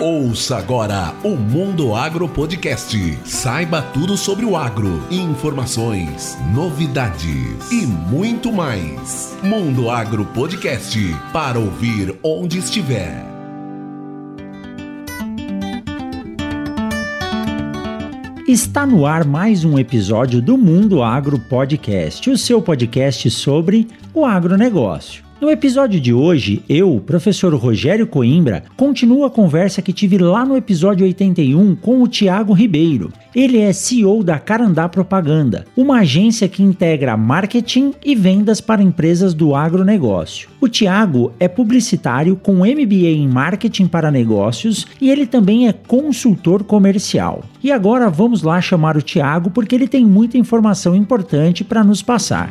Ouça agora o Mundo Agro Podcast. Saiba tudo sobre o agro, informações, novidades e muito mais. Mundo Agro Podcast para ouvir onde estiver. Está no ar mais um episódio do Mundo Agro Podcast, o seu podcast sobre o agronegócio. No episódio de hoje, eu, professor Rogério Coimbra, continuo a conversa que tive lá no episódio 81 com o Tiago Ribeiro. Ele é CEO da Carandá Propaganda, uma agência que integra marketing e vendas para empresas do agronegócio. O Tiago é publicitário com MBA em marketing para negócios e ele também é consultor comercial. E agora vamos lá chamar o Tiago porque ele tem muita informação importante para nos passar.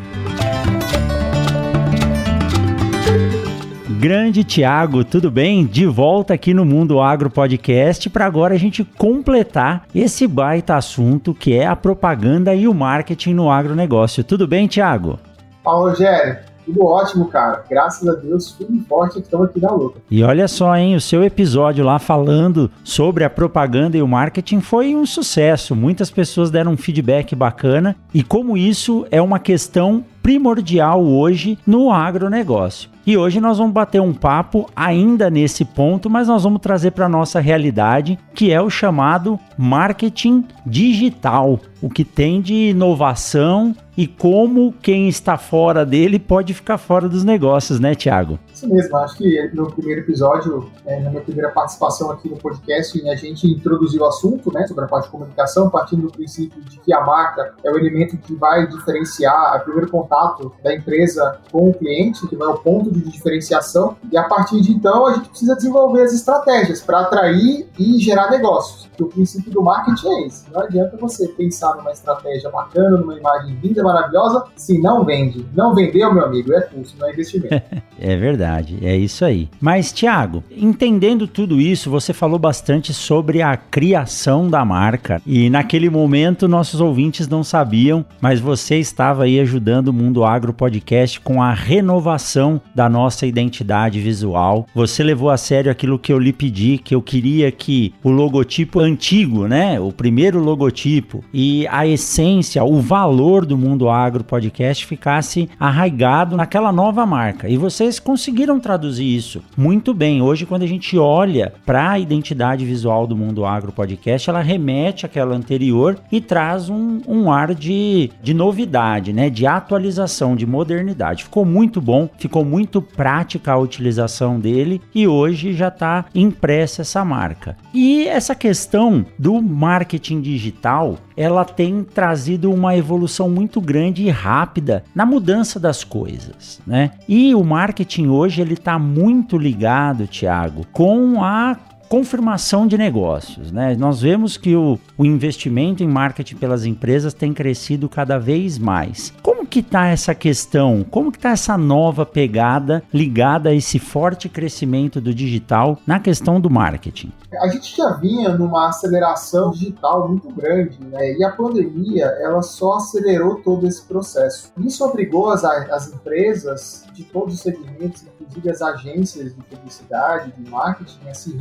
Grande Tiago, tudo bem? De volta aqui no Mundo Agro Podcast para agora a gente completar esse baita assunto que é a propaganda e o marketing no agronegócio. Tudo bem, Tiago? Fala, Rogério. Tudo ótimo, cara. Graças a Deus, firme e forte, estamos aqui na luta. E olha só, hein, o seu episódio lá falando sobre a propaganda e o marketing foi um sucesso. Muitas pessoas deram um feedback bacana e como isso é uma questão primordial hoje no agronegócio. E hoje nós vamos bater um papo ainda nesse ponto, mas nós vamos trazer para nossa realidade, que é o chamado marketing digital, o que tem de inovação e como quem está fora dele pode ficar fora dos negócios, né, Tiago? Isso mesmo, acho que no primeiro episódio, é, na minha primeira participação aqui no podcast, a gente introduziu o assunto né, sobre a parte de comunicação, partindo do princípio de que a marca é o elemento que vai diferenciar o primeiro contato da empresa com o cliente, que vai ao ponto de diferenciação, e a partir de então a gente precisa desenvolver as estratégias para atrair e gerar negócios. Que o princípio do marketing é esse. Não adianta você pensar numa estratégia bacana, numa imagem linda, maravilhosa, se não vende. Não vendeu, meu amigo, é custo, não é investimento. é verdade, é isso aí. Mas, Tiago, entendendo tudo isso, você falou bastante sobre a criação da marca. E naquele momento nossos ouvintes não sabiam, mas você estava aí ajudando o Mundo Agro Podcast com a renovação da nossa identidade visual. Você levou a sério aquilo que eu lhe pedi, que eu queria que o logotipo antigo, né? O primeiro logotipo e a essência, o valor do Mundo Agro Podcast ficasse arraigado naquela nova marca. E vocês conseguiram traduzir isso muito bem. Hoje, quando a gente olha para a identidade visual do Mundo Agro Podcast, ela remete àquela anterior e traz um, um ar de, de novidade, né? De atualização, de modernidade. Ficou muito bom, ficou muito prática a utilização dele e hoje já está impressa essa marca. E essa questão questão do marketing digital, ela tem trazido uma evolução muito grande e rápida na mudança das coisas, né? E o marketing hoje ele está muito ligado, Tiago, com a confirmação de negócios. Né? Nós vemos que o, o investimento em marketing pelas empresas tem crescido cada vez mais. Como que está essa questão? Como que está essa nova pegada ligada a esse forte crescimento do digital na questão do marketing? A gente já vinha numa aceleração digital muito grande, né? E a pandemia ela só acelerou todo esse processo. Isso obrigou as, as empresas de todos os segmentos, inclusive as agências de publicidade, de marketing, a se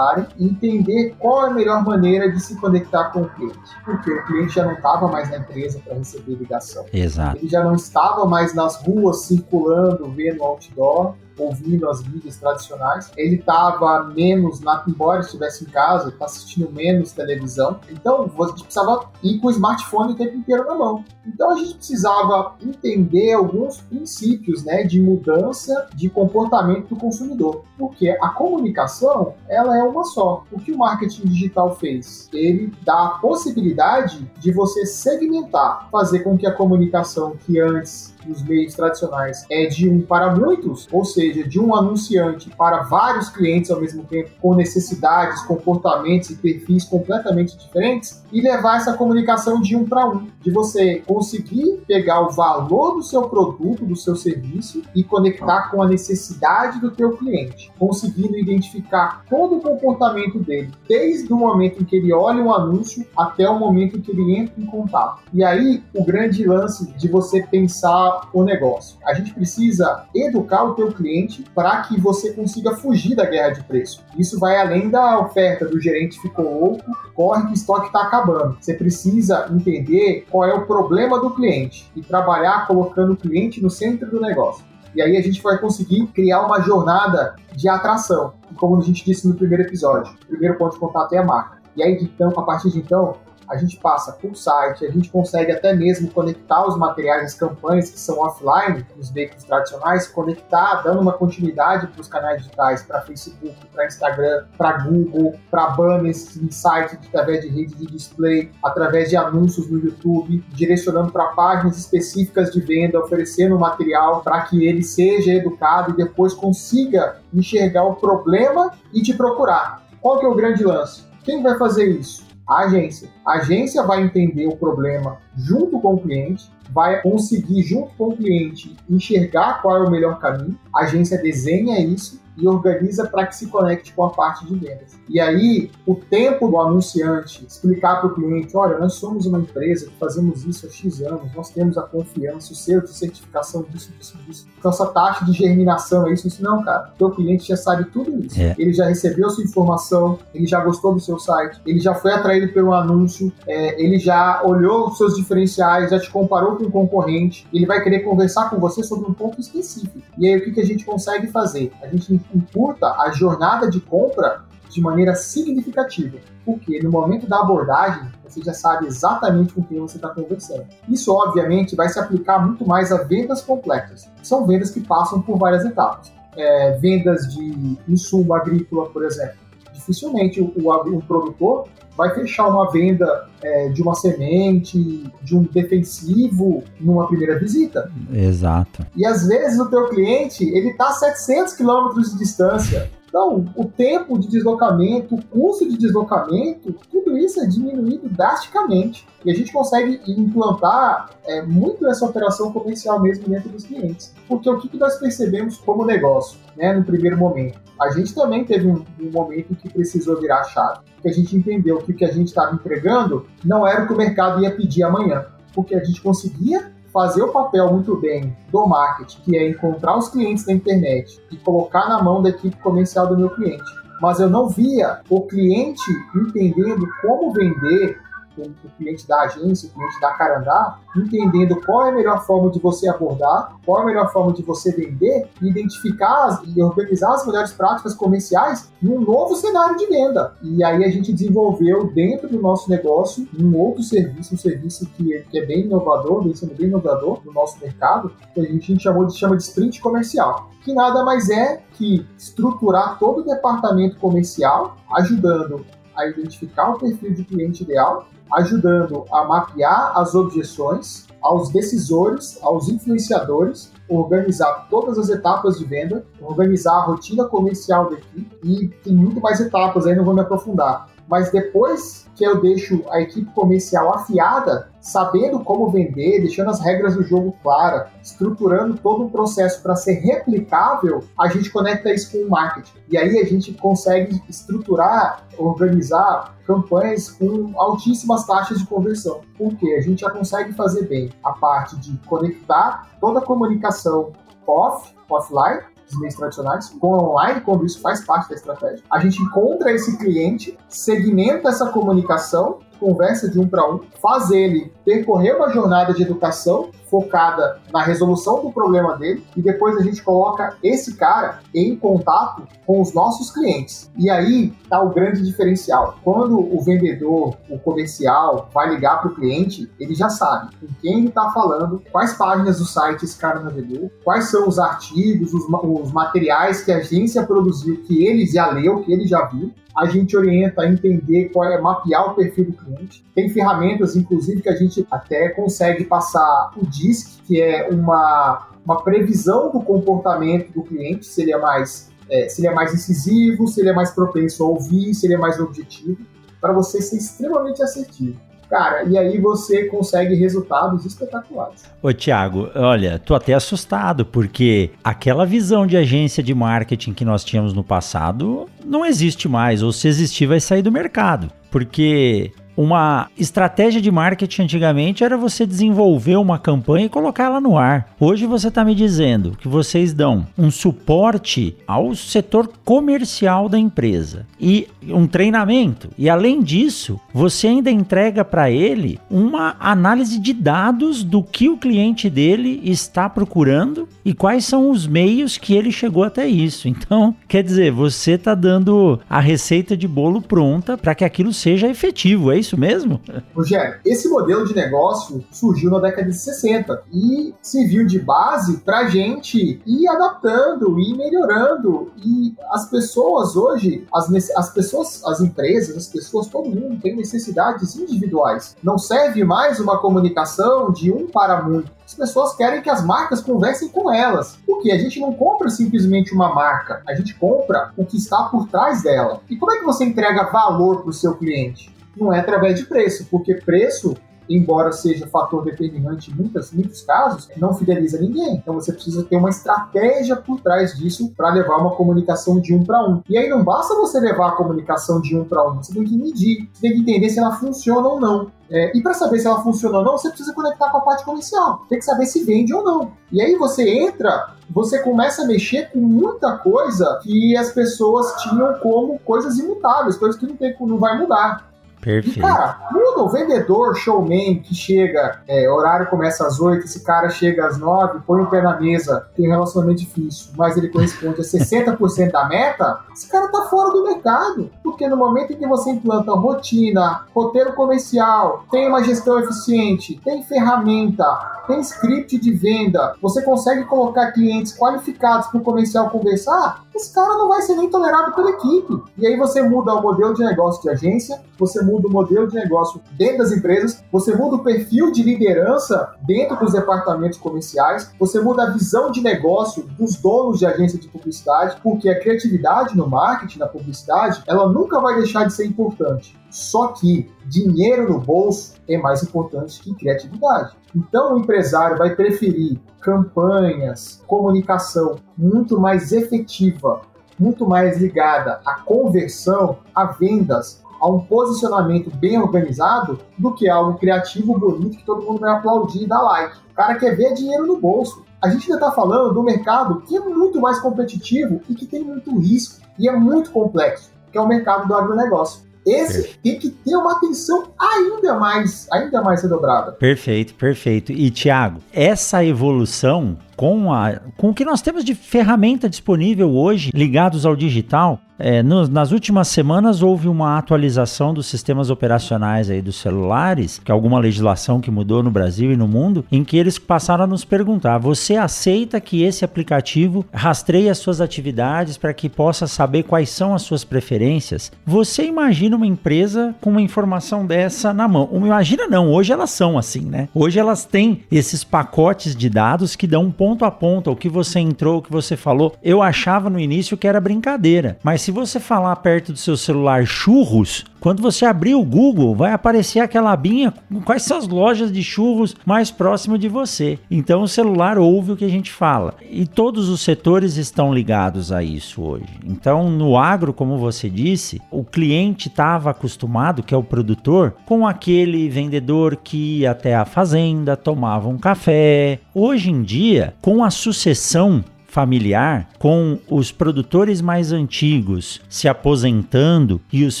e entender qual é a melhor maneira de se conectar com o cliente. Porque o cliente já não estava mais na empresa para receber ligação. Exato. Ele já não estava mais nas ruas circulando, vendo outdoor ouvindo as mídias tradicionais. Ele estava menos, na, embora estivesse em casa, está assistindo menos televisão. Então, a gente precisava ir com o smartphone o tempo inteiro na mão. Então, a gente precisava entender alguns princípios né, de mudança de comportamento do consumidor. Porque a comunicação, ela é uma só. O que o marketing digital fez? Ele dá a possibilidade de você segmentar, fazer com que a comunicação que antes nos meios tradicionais é de um para muitos, ou seja, de um anunciante para vários clientes ao mesmo tempo, com necessidades, comportamentos e perfis completamente diferentes, e levar essa comunicação de um para um, de você conseguir pegar o valor do seu produto, do seu serviço e conectar com a necessidade do teu cliente, conseguindo identificar todo o comportamento dele, desde o momento em que ele olha um anúncio até o momento em que ele entra em contato. E aí, o grande lance de você pensar o negócio. A gente precisa educar o teu cliente para que você consiga fugir da guerra de preço. Isso vai além da oferta do gerente ficou louco, corre que o estoque está acabando. Você precisa entender qual é o problema do cliente e trabalhar colocando o cliente no centro do negócio. E aí a gente vai conseguir criar uma jornada de atração. Como a gente disse no primeiro episódio, o primeiro ponto de contato é a marca. E aí, então, a partir de então, a gente passa por site, a gente consegue até mesmo conectar os materiais, as campanhas que são offline, nos veículos tradicionais, conectar, dando uma continuidade para os canais digitais, para Facebook, para Instagram, para Google, para banners em site através de rede de display, através de anúncios no YouTube, direcionando para páginas específicas de venda, oferecendo material para que ele seja educado e depois consiga enxergar o problema e te procurar. Qual que é o grande lance? Quem vai fazer isso? A agência. A agência vai entender o problema junto com o cliente, vai conseguir, junto com o cliente, enxergar qual é o melhor caminho. A agência desenha isso e organiza para que se conecte com a parte de vendas. E aí, o tempo do anunciante explicar para o cliente: olha, nós somos uma empresa que fazemos isso há X anos, nós temos a confiança, o selo de certificação disso, disso, disso. Então, essa taxa de germinação é isso, isso. Não, cara. O teu cliente já sabe tudo isso. É. Ele já recebeu sua informação, ele já gostou do seu site, ele já foi atraído pelo anúncio, é, ele já olhou os seus diferenciais, já te comparou com o concorrente, ele vai querer conversar com você sobre um ponto específico. E aí, o que, que a gente consegue fazer? A gente encurta a jornada de compra de maneira significativa, porque no momento da abordagem você já sabe exatamente com quem você está conversando. Isso, obviamente, vai se aplicar muito mais a vendas complexas. São vendas que passam por várias etapas. É, vendas de insumo agrícola, por exemplo. Dificilmente o, o, o produtor vai fechar uma venda é, de uma semente, de um defensivo numa primeira visita. Exato. E às vezes o teu cliente, ele está a 700 quilômetros de distância. Então, o tempo de deslocamento, o custo de deslocamento, tudo isso é diminuído drasticamente. E a gente consegue implantar é, muito essa operação comercial mesmo dentro dos clientes. Porque o que, nós percebemos como negócio, né, no primeiro momento? A gente também teve um, um momento que precisou virar a chave. Que a gente entendeu que o que a gente estava entregando não era o que o mercado ia pedir amanhã. Porque a gente conseguia fazer o papel muito bem do marketing, que é encontrar os clientes na internet e colocar na mão da equipe comercial do meu cliente. Mas eu não via o cliente entendendo como vender o cliente da agência, o cliente da Carandá, entendendo qual é a melhor forma de você abordar, qual é a melhor forma de você vender e identificar e organizar as melhores práticas comerciais num novo cenário de venda. E aí a gente desenvolveu dentro do nosso negócio um outro serviço, um serviço que é, que é bem inovador, vem sendo bem inovador no nosso mercado, que a gente chamou de, chama de sprint comercial, que nada mais é que estruturar todo o departamento comercial, ajudando a identificar o perfil de cliente ideal ajudando a mapear as objeções aos decisores, aos influenciadores, organizar todas as etapas de venda, organizar a rotina comercial da equipe e tem muito mais etapas aí, não vou me aprofundar. Mas depois que eu deixo a equipe comercial afiada, sabendo como vender, deixando as regras do jogo claras, estruturando todo um processo para ser replicável, a gente conecta isso com o marketing. E aí a gente consegue estruturar, organizar campanhas com altíssimas taxas de conversão. Porque a gente já consegue fazer bem a parte de conectar toda a comunicação off, offline, dos meios tradicionais, com online, quando isso faz parte da estratégia. A gente encontra esse cliente, segmenta essa comunicação conversa de um para um, faz ele percorrer uma jornada de educação focada na resolução do problema dele e depois a gente coloca esse cara em contato com os nossos clientes. E aí está o grande diferencial. Quando o vendedor, o comercial, vai ligar para o cliente, ele já sabe com quem ele está falando, quais páginas do site esse cara navegou, quais são os artigos, os, os materiais que a agência produziu, que ele já leu, que ele já viu a gente orienta a entender qual é, mapear o perfil do cliente. Tem ferramentas, inclusive, que a gente até consegue passar o DISC, que é uma, uma previsão do comportamento do cliente, se ele é mais, é, se ele é mais incisivo, se ele é mais propenso a ouvir, se ele é mais objetivo, para você ser extremamente assertivo. Cara, e aí você consegue resultados espetaculares. Ô, Tiago, olha, tô até assustado, porque aquela visão de agência de marketing que nós tínhamos no passado não existe mais, ou se existir, vai sair do mercado. Porque uma estratégia de marketing antigamente era você desenvolver uma campanha e colocar ela no ar. Hoje você está me dizendo que vocês dão um suporte ao setor comercial da empresa e um treinamento. E além disso, você ainda entrega para ele uma análise de dados do que o cliente dele está procurando e quais são os meios que ele chegou até isso. Então, quer dizer, você está dando a receita de bolo pronta para que aquilo seja efetivo. É isso mesmo? Rogério, esse modelo de negócio surgiu na década de 60 e serviu de base para gente ir adaptando, ir melhorando. E as pessoas hoje, as, as pessoas, as empresas, as pessoas, todo mundo tem necessidades individuais. Não serve mais uma comunicação de um para muito. As pessoas querem que as marcas conversem com elas. Porque a gente não compra simplesmente uma marca, a gente compra o que está por trás dela. E como é que você entrega valor para o seu cliente? Não é através de preço, porque preço embora seja fator determinante em muitos, casos, não fideliza ninguém. Então você precisa ter uma estratégia por trás disso para levar uma comunicação de um para um. E aí não basta você levar a comunicação de um para um, você tem que medir, você tem que entender se ela funciona ou não. É, e para saber se ela funciona ou não, você precisa conectar com a parte comercial. Tem que saber se vende ou não. E aí você entra, você começa a mexer com muita coisa que as pessoas tinham como coisas imutáveis, coisas que não, tem, não vai mudar. Perfeito. E, cara, muda o vendedor, showman, que chega, é, horário começa às 8, esse cara chega às 9, põe o pé na mesa, tem um relacionamento difícil, mas ele corresponde a 60% da meta, esse cara tá fora do mercado. Porque no momento em que você implanta rotina, roteiro comercial, tem uma gestão eficiente, tem ferramenta, tem script de venda, você consegue colocar clientes qualificados para o comercial conversar, esse cara não vai ser nem tolerado pela equipe. E aí você muda o modelo de negócio de agência, você muda o modelo de negócio dentro das empresas, você muda o perfil de liderança dentro dos departamentos comerciais, você muda a visão de negócio dos donos de agência de publicidade, porque a criatividade no marketing, na publicidade, ela nunca vai deixar de ser importante. Só que dinheiro no bolso é mais importante que criatividade. Então o empresário vai preferir campanhas, comunicação muito mais efetiva, muito mais ligada à conversão, a vendas, a um posicionamento bem organizado do que algo criativo, bonito, que todo mundo vai aplaudir e dar like. O cara quer ver dinheiro no bolso. A gente ainda está falando do mercado que é muito mais competitivo e que tem muito risco e é muito complexo, que é o mercado do agronegócio. Esse tem que ter uma atenção ainda mais, ainda mais redobrada. Perfeito, perfeito. E Tiago, essa evolução com, a, com o que nós temos de ferramenta disponível hoje ligados ao digital, é, no, nas últimas semanas houve uma atualização dos sistemas operacionais aí dos celulares, que é alguma legislação que mudou no Brasil e no mundo, em que eles passaram a nos perguntar: você aceita que esse aplicativo rastreie as suas atividades para que possa saber quais são as suas preferências? Você imagina uma empresa com uma informação dessa na mão? Imagina não, hoje elas são assim, né? Hoje elas têm esses pacotes de dados que dão ponto a ponto o que você entrou, o que você falou. Eu achava no início que era brincadeira, mas se você falar perto do seu celular churros, quando você abrir o Google, vai aparecer aquela abinha quais são as lojas de churros mais próximo de você. Então o celular ouve o que a gente fala. E todos os setores estão ligados a isso hoje. Então no agro, como você disse, o cliente estava acostumado, que é o produtor, com aquele vendedor que ia até a fazenda, tomava um café. Hoje em dia, com a sucessão familiar, com os produtores mais antigos se aposentando e os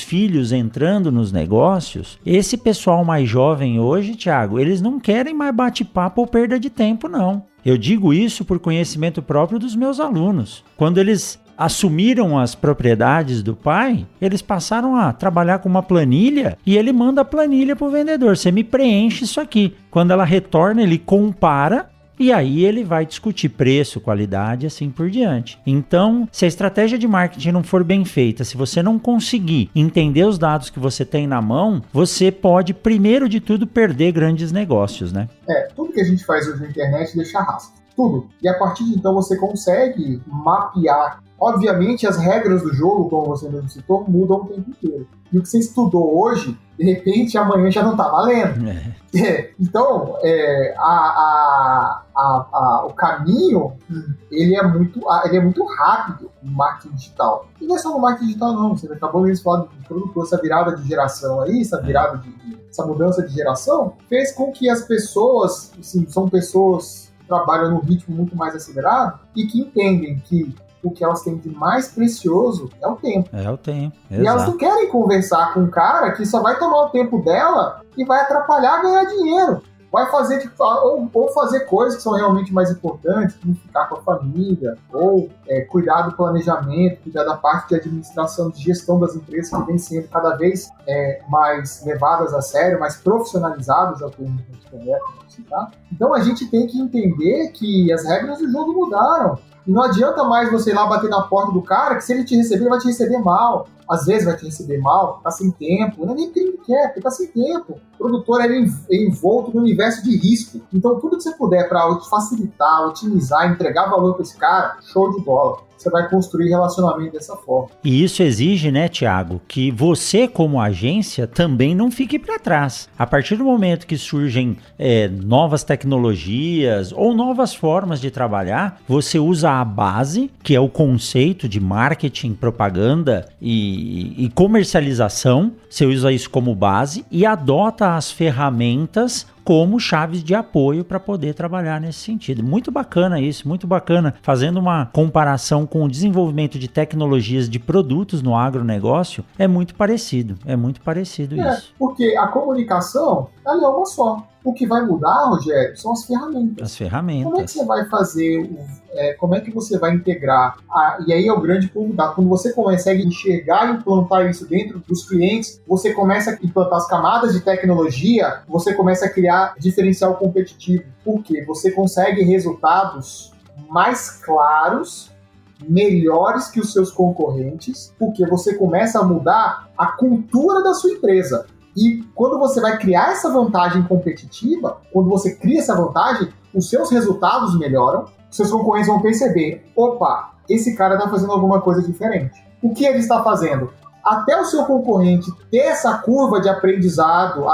filhos entrando nos negócios, esse pessoal mais jovem hoje, Tiago, eles não querem mais bate-papo ou perda de tempo, não. Eu digo isso por conhecimento próprio dos meus alunos. Quando eles assumiram as propriedades do pai, eles passaram a trabalhar com uma planilha e ele manda a planilha para o vendedor. Você me preenche isso aqui. Quando ela retorna, ele compara e aí ele vai discutir preço, qualidade e assim por diante. Então, se a estratégia de marketing não for bem feita, se você não conseguir entender os dados que você tem na mão, você pode, primeiro de tudo, perder grandes negócios, né? É, tudo que a gente faz hoje na internet deixa rastro. Tudo. E a partir de então você consegue mapear. Obviamente, as regras do jogo, como você mesmo citou, mudam o tempo inteiro. E o que você estudou hoje, de repente, amanhã já não está valendo. É. É, então, é, a, a a, a, o caminho ele é muito ele é muito rápido no marketing digital. E não é só no marketing digital não, você acabou mesmo falando de produtor, essa virada de geração aí, essa virada de, essa mudança de geração fez com que as pessoas, assim, são pessoas que trabalham num ritmo muito mais acelerado e que entendem que o que elas têm de mais precioso é o tempo. É o tempo. Exato. E elas não querem conversar com um cara que só vai tomar o tempo dela e vai atrapalhar ganhar dinheiro vai fazer tipo, ou, ou, fazer coisas que são realmente mais importantes, como ficar com a família, ou é, cuidar do planejamento, cuidar da parte de administração, de gestão das empresas que vem sendo cada vez é, mais levadas a sério, mais profissionalizadas, é o termo que a gente tá? Então a gente tem que entender que as regras do jogo mudaram. E não adianta mais você ir lá bater na porta do cara, que se ele te receber, ele vai te receber mal. Às vezes vai te receber mal, tá sem tempo. Não é nem porque ele quer, porque tá sem tempo. O produtor é envolto no universo de risco. Então, tudo que você puder para facilitar, otimizar, entregar valor para esse cara, show de bola você vai construir relacionamento dessa forma. E isso exige, né, Tiago, que você, como agência, também não fique para trás. A partir do momento que surgem é, novas tecnologias ou novas formas de trabalhar, você usa a base, que é o conceito de marketing, propaganda e, e comercialização, você usa isso como base e adota as ferramentas como chaves de apoio para poder trabalhar nesse sentido. Muito bacana isso, muito bacana. Fazendo uma comparação com o desenvolvimento de tecnologias de produtos no agronegócio, é muito parecido. É muito parecido é, isso. Porque a comunicação ela é uma só. O que vai mudar, Rogério, são as ferramentas. As ferramentas. Como é que você vai fazer, é, como é que você vai integrar? A, e aí é o grande ponto da quando você consegue enxergar e implantar isso dentro dos clientes, você começa a implantar as camadas de tecnologia, você começa a criar diferencial competitivo. Por quê? Você consegue resultados mais claros melhores que os seus concorrentes, porque você começa a mudar a cultura da sua empresa. E quando você vai criar essa vantagem competitiva, quando você cria essa vantagem, os seus resultados melhoram, seus concorrentes vão perceber: opa, esse cara está fazendo alguma coisa diferente. O que ele está fazendo? Até o seu concorrente ter essa curva de aprendizado,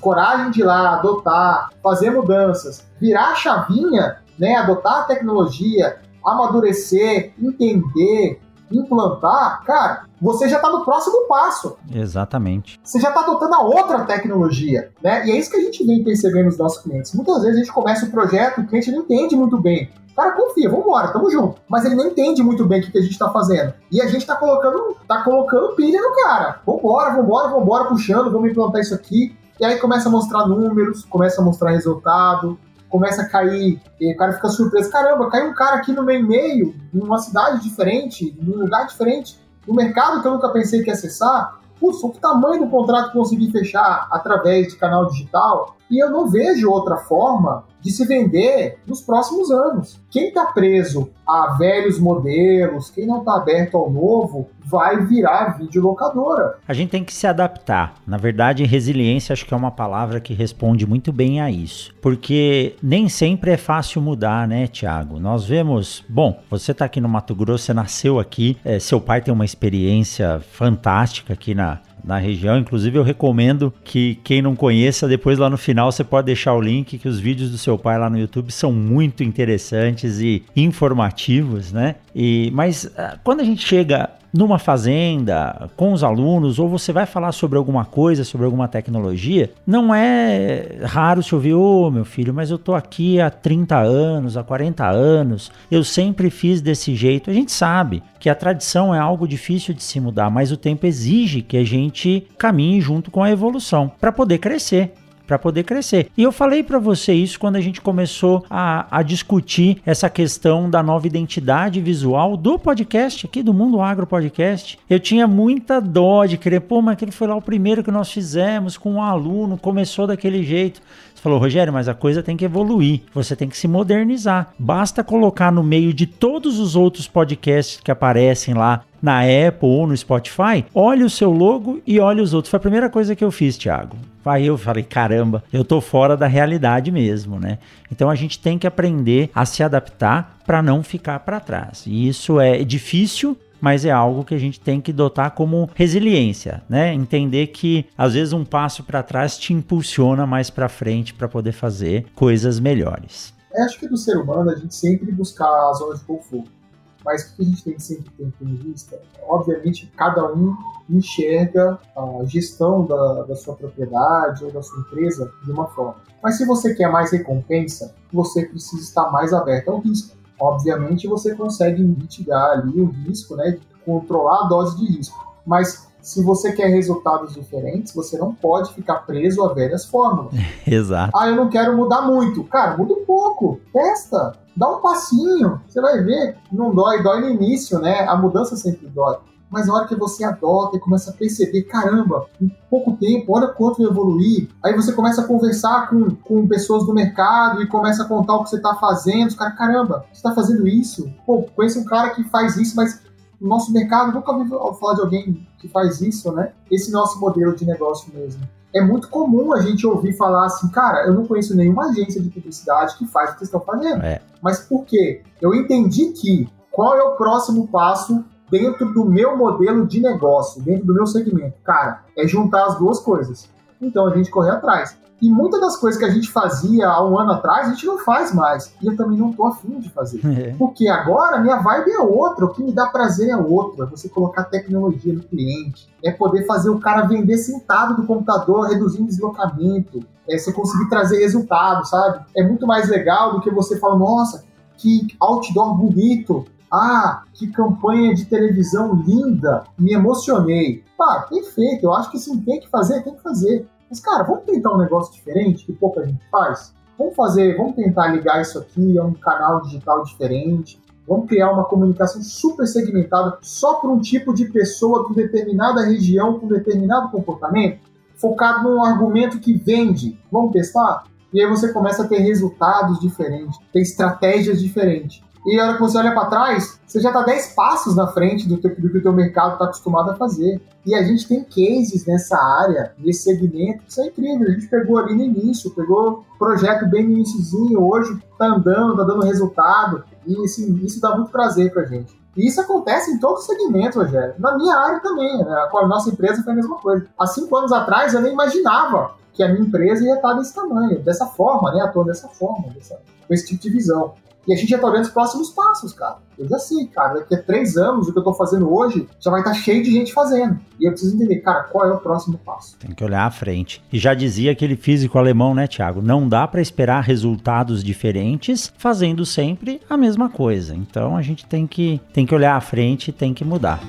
coragem de ir lá, adotar, fazer mudanças, virar a chavinha, né, adotar a tecnologia, amadurecer, entender, implantar, cara, você já está no próximo passo. Exatamente. Você já está adotando a outra tecnologia, né? E é isso que a gente vem percebendo nos nossos clientes. Muitas vezes a gente começa o um projeto, o cliente não entende muito bem. Cara confia, vamos embora, tamo junto. Mas ele não entende muito bem o que, que a gente está fazendo. E a gente está colocando, tá colocando pilha no cara. Vambora, vambora, vambora, puxando, vamos implantar isso aqui. E aí começa a mostrar números, começa a mostrar resultado, começa a cair, e o cara fica surpreso, caramba, caiu um cara aqui no meu e-mail, numa cidade diferente, num lugar diferente, no mercado que eu nunca pensei que ia acessar, putz, o tamanho do contrato que consegui fechar através de canal digital, e eu não vejo outra forma de se vender nos próximos anos. Quem está preso a velhos modelos, quem não está aberto ao novo, vai virar videolocadora. A gente tem que se adaptar. Na verdade, resiliência acho que é uma palavra que responde muito bem a isso. Porque nem sempre é fácil mudar, né, Tiago? Nós vemos. Bom, você está aqui no Mato Grosso, você nasceu aqui, é, seu pai tem uma experiência fantástica aqui na, na região. Inclusive, eu recomendo que quem não conheça, depois lá no final você pode deixar o link, que os vídeos do seu pai lá no YouTube são muito interessantes e informativos, né? E, mas ah, quando a gente chega numa fazenda, com os alunos, ou você vai falar sobre alguma coisa, sobre alguma tecnologia, não é raro se ouvir, ô oh, meu filho, mas eu tô aqui há 30 anos, há 40 anos, eu sempre fiz desse jeito. A gente sabe que a tradição é algo difícil de se mudar, mas o tempo exige que a gente caminhe junto com a evolução para poder crescer para poder crescer. E eu falei para você isso quando a gente começou a, a, discutir essa questão da nova identidade visual do podcast aqui do Mundo Agro Podcast. Eu tinha muita dó de querer, pô, mas aquele foi lá o primeiro que nós fizemos com um aluno, começou daquele jeito. Falou, Rogério, mas a coisa tem que evoluir, você tem que se modernizar. Basta colocar no meio de todos os outros podcasts que aparecem lá na Apple ou no Spotify, olhe o seu logo e olhe os outros. Foi a primeira coisa que eu fiz, Thiago. Aí eu falei, caramba, eu tô fora da realidade mesmo, né? Então a gente tem que aprender a se adaptar para não ficar para trás. E isso é difícil, mas é algo que a gente tem que dotar como resiliência, né? Entender que às vezes um passo para trás te impulsiona mais para frente para poder fazer coisas melhores. É, acho que do ser humano a gente sempre buscar a zona de conforto. Mas o que a gente tem que sempre ter em vista? Obviamente, cada um enxerga a gestão da, da sua propriedade ou da sua empresa de uma forma. Mas se você quer mais recompensa, você precisa estar mais aberto ao risco. Obviamente, você consegue mitigar ali o risco, né, controlar a dose de risco. Mas se você quer resultados diferentes, você não pode ficar preso a velhas fórmulas. Exato. Ah, eu não quero mudar muito. Cara, muda um pouco. Testa. Dá um passinho. Você vai ver. Não dói. Dói no início, né? A mudança sempre dói. Mas na hora que você adota e começa a perceber, caramba, em pouco tempo, olha quanto eu evoluí. Aí você começa a conversar com, com pessoas do mercado e começa a contar o que você está fazendo. Os caras, caramba, você está fazendo isso? Pô, conheço um cara que faz isso, mas no nosso mercado, nunca ouvi falar de alguém que faz isso, né? Esse nosso modelo de negócio mesmo. É muito comum a gente ouvir falar assim, cara, eu não conheço nenhuma agência de publicidade que faz o que estão fazendo. É. Mas por quê? Eu entendi que qual é o próximo passo dentro do meu modelo de negócio, dentro do meu segmento? Cara, é juntar as duas coisas. Então a gente corre atrás. E muitas das coisas que a gente fazia há um ano atrás, a gente não faz mais. E eu também não tô afim de fazer. É. Porque agora a minha vibe é outra, o que me dá prazer é outro. É você colocar tecnologia no cliente, é poder fazer o cara vender sentado do computador, reduzindo deslocamento, é você conseguir trazer resultado, sabe? É muito mais legal do que você falar, nossa, que outdoor bonito, ah, que campanha de televisão linda, me emocionei. Pá, perfeito, eu acho que sim, tem que fazer, tem que fazer. Mas, cara, vamos tentar um negócio diferente que pouca gente faz? Vamos fazer, vamos tentar ligar isso aqui a um canal digital diferente. Vamos criar uma comunicação super segmentada só para um tipo de pessoa com determinada região, com determinado comportamento, focado num argumento que vende. Vamos testar? E aí você começa a ter resultados diferentes, ter estratégias diferentes. E a hora que você olha para trás, você já está 10 passos na frente do, teu, do que o teu mercado está acostumado a fazer. E a gente tem cases nessa área, nesse segmento, que são incríveis. A gente pegou ali no início, pegou projeto bem no iníciozinho, hoje está andando, está dando resultado. E assim, isso dá muito prazer para gente. E isso acontece em todos os segmentos, Rogério. Na minha área também, né? com a nossa empresa foi a mesma coisa. Há cinco anos atrás eu nem imaginava que a minha empresa ia estar desse tamanho, dessa forma, né? Atuando dessa forma, dessa, com esse tipo de visão. E a gente já tá vendo os próximos passos, cara. Eu já sei, cara, daqui a três anos, o que eu tô fazendo hoje já vai estar tá cheio de gente fazendo. E eu preciso entender, cara, qual é o próximo passo. Tem que olhar à frente. E já dizia aquele físico alemão, né, Thiago? Não dá para esperar resultados diferentes fazendo sempre a mesma coisa. Então a gente tem que, tem que olhar à frente e tem que mudar.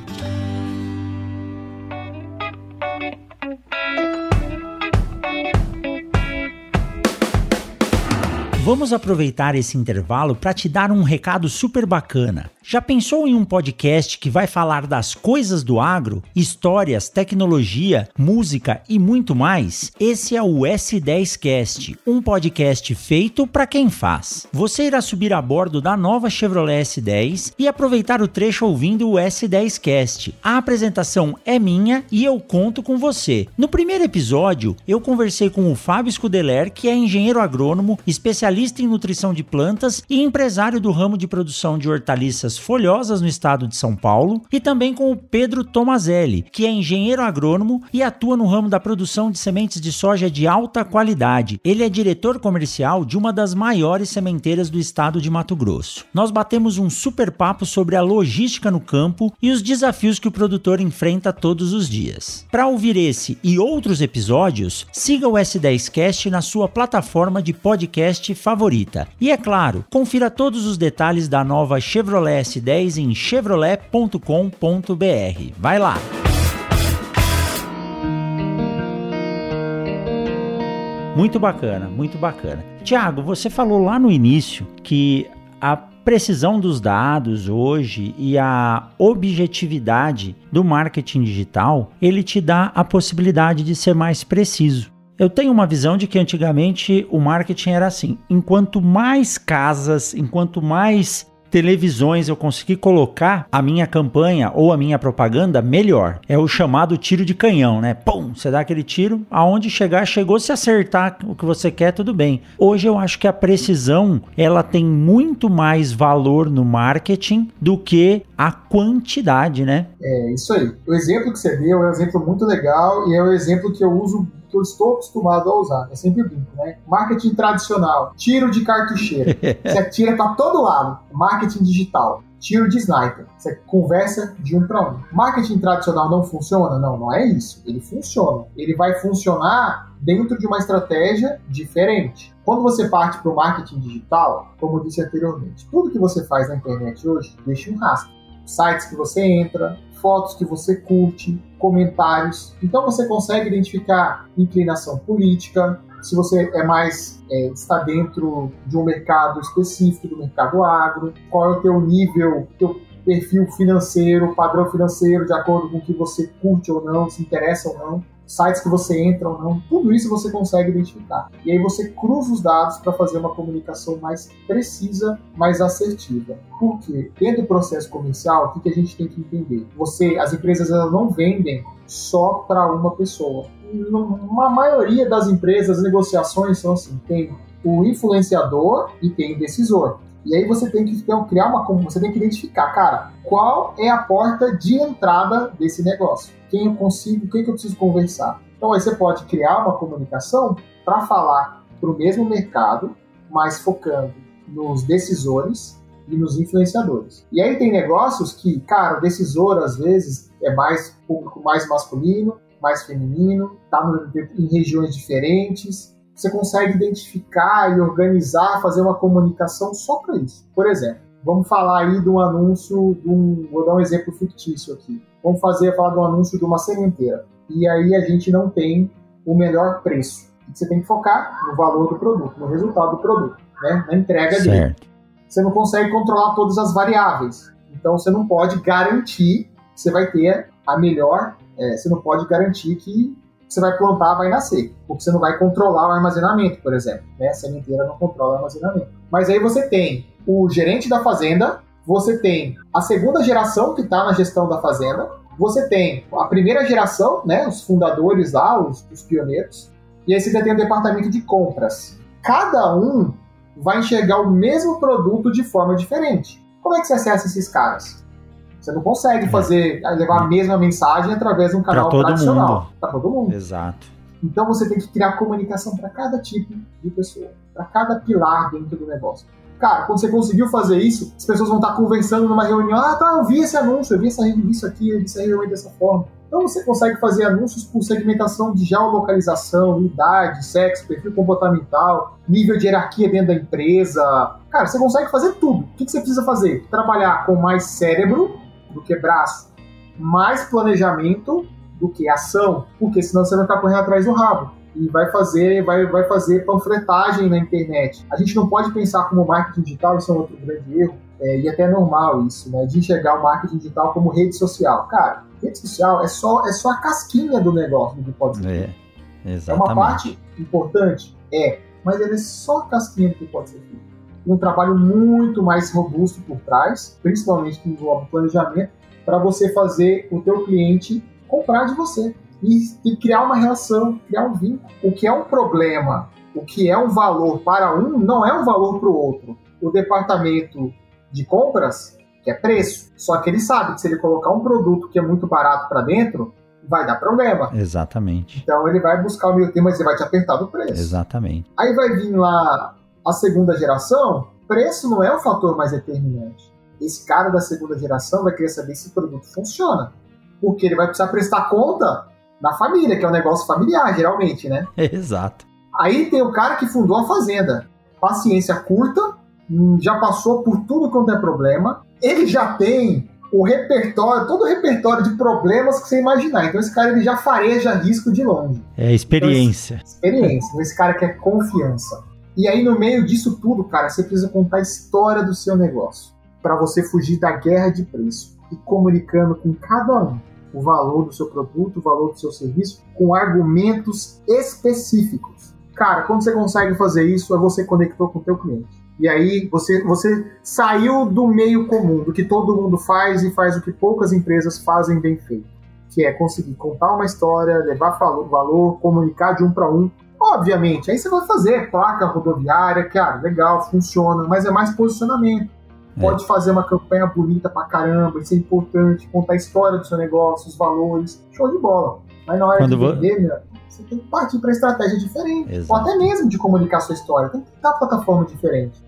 Vamos aproveitar esse intervalo para te dar um recado super bacana. Já pensou em um podcast que vai falar das coisas do agro, histórias, tecnologia, música e muito mais? Esse é o S10Cast, um podcast feito para quem faz. Você irá subir a bordo da nova Chevrolet S10 e aproveitar o trecho ouvindo o S10Cast. A apresentação é minha e eu conto com você. No primeiro episódio, eu conversei com o Fábio Scudeler, que é engenheiro agrônomo, especialista em nutrição de plantas e empresário do ramo de produção de hortaliças folhosas no estado de São Paulo, e também com o Pedro Tomazelli, que é engenheiro agrônomo e atua no ramo da produção de sementes de soja de alta qualidade. Ele é diretor comercial de uma das maiores sementeiras do estado de Mato Grosso. Nós batemos um super papo sobre a logística no campo e os desafios que o produtor enfrenta todos os dias. Para ouvir esse e outros episódios, siga o S10Cast na sua plataforma de podcast favorita. E é claro, confira todos os detalhes da nova Chevrolet S10 em chevrolet.com.br. Vai lá! Muito bacana, muito bacana. Tiago, você falou lá no início que a precisão dos dados hoje e a objetividade do marketing digital, ele te dá a possibilidade de ser mais preciso. Eu tenho uma visão de que antigamente o marketing era assim: enquanto mais casas, enquanto mais televisões eu conseguir colocar a minha campanha ou a minha propaganda, melhor. É o chamado tiro de canhão, né? Pum, você dá aquele tiro, aonde chegar, chegou, se acertar o que você quer, tudo bem. Hoje eu acho que a precisão, ela tem muito mais valor no marketing do que a quantidade, né? É isso aí. O exemplo que você deu é um exemplo muito legal e é o um exemplo que eu uso que eu estou acostumado a usar. É sempre brinco, né? Marketing tradicional, tiro de cartucheira. Você atira para todo lado. Marketing digital, tiro de sniper. Você conversa de um para um. Marketing tradicional não funciona? Não, não é isso. Ele funciona. Ele vai funcionar dentro de uma estratégia diferente. Quando você parte para o marketing digital, como eu disse anteriormente, tudo que você faz na internet hoje deixa um rastro. Sites que você entra, fotos que você curte, comentários. Então você consegue identificar inclinação política, se você é mais é, está dentro de um mercado específico, do mercado agro, qual é o teu nível, teu perfil financeiro, padrão financeiro, de acordo com o que você curte ou não, se interessa ou não sites que você entra ou não, tudo isso você consegue identificar. E aí você cruza os dados para fazer uma comunicação mais precisa, mais assertiva. Por quê? Dentro do processo comercial, o que, a gente tem que entender? Você, as empresas elas não vendem só para uma pessoa. Uma maioria das empresas, as negociações são assim, tem o influenciador e tem o decisor. E aí você tem que então, criar uma você tem que identificar, cara, qual é a porta de entrada desse negócio? Quem eu consigo, quem que eu preciso conversar? Então aí você pode criar uma comunicação para falar para o mesmo mercado, mas focando nos decisores e nos influenciadores. E aí tem negócios que, cara, o decisor às vezes é mais público mais masculino, mais feminino, tá em regiões diferentes, você consegue identificar e organizar, fazer uma comunicação só para isso. Por exemplo, vamos falar aí de um anúncio, de um, vou dar um exemplo fictício aqui. Vamos fazer falar de um anúncio de uma sementeira. E aí a gente não tem o melhor preço. Você tem que focar no valor do produto, no resultado do produto, né? na entrega certo. dele. Você não consegue controlar todas as variáveis. Então você não pode garantir que você vai ter a melhor. É, você não pode garantir que você vai plantar vai nascer, porque você não vai controlar o armazenamento, por exemplo. Né? A sementeira não controla o armazenamento. Mas aí você tem o gerente da fazenda, você tem a segunda geração que está na gestão da fazenda, você tem a primeira geração, né, os fundadores lá, os, os pioneiros, e aí você tem o departamento de compras. Cada um vai enxergar o mesmo produto de forma diferente. Como é que você acessa esses caras? Você não consegue é. fazer, levar a mesma mensagem através de um canal pra tradicional. Para todo mundo. Exato. Então você tem que criar comunicação para cada tipo de pessoa, para cada pilar dentro do negócio. Cara, quando você conseguiu fazer isso, as pessoas vão estar conversando numa reunião. Ah, tá, eu vi esse anúncio, eu vi essa, isso aqui, eu vi essa reunião dessa forma. Então você consegue fazer anúncios com segmentação de geolocalização, idade, sexo, perfil comportamental, nível de hierarquia dentro da empresa. Cara, você consegue fazer tudo. O que você precisa fazer? Trabalhar com mais cérebro do que braço, mais planejamento do que ação, porque senão você vai estar correndo atrás do rabo e vai fazer, vai, vai fazer panfletagem na internet. A gente não pode pensar como marketing digital, isso é um outro grande erro, é, e até é normal isso, né? De enxergar o marketing digital como rede social. Cara, rede social é só, é só a casquinha do negócio que pode ser. É, exatamente. é uma parte importante? É, mas ela é só a casquinha do que pode ser feito um trabalho muito mais robusto por trás, principalmente que envolve planejamento, para você fazer o teu cliente comprar de você e, e, criar uma relação, criar um vínculo. O que é um problema, o que é um valor para um, não é um valor para o outro. O departamento de compras que é preço, só que ele sabe que se ele colocar um produto que é muito barato para dentro, vai dar problema. Exatamente. Então ele vai buscar o meio termo, mas ele vai te apertar do preço. Exatamente. Aí vai vir lá a segunda geração, preço não é o fator mais determinante. Esse cara da segunda geração vai querer saber se o produto funciona. Porque ele vai precisar prestar conta da família, que é um negócio familiar, geralmente, né? Exato. Aí tem o cara que fundou a fazenda. Paciência curta, hum, já passou por tudo quanto é problema. Ele já tem o repertório, todo o repertório de problemas que você imaginar. Então esse cara ele já fareja risco de longe. É experiência. Então, esse, experiência. Então, esse cara quer confiança. E aí, no meio disso tudo, cara, você precisa contar a história do seu negócio para você fugir da guerra de preço e comunicando com cada um o valor do seu produto, o valor do seu serviço, com argumentos específicos. Cara, quando você consegue fazer isso, é você conectou com o teu cliente. E aí você, você saiu do meio comum, do que todo mundo faz e faz o que poucas empresas fazem bem feito, que é conseguir contar uma história, levar valor, comunicar de um para um Obviamente, aí você vai fazer placa rodoviária, cara, legal, funciona, mas é mais posicionamento. pode fazer uma campanha bonita pra caramba, isso é importante, contar a história do seu negócio, os valores, show de bola. Mas na hora Quando de vender, meu, você tem que partir para estratégia diferente. Exato. Ou até mesmo de comunicar sua história. Tem que uma plataforma diferente.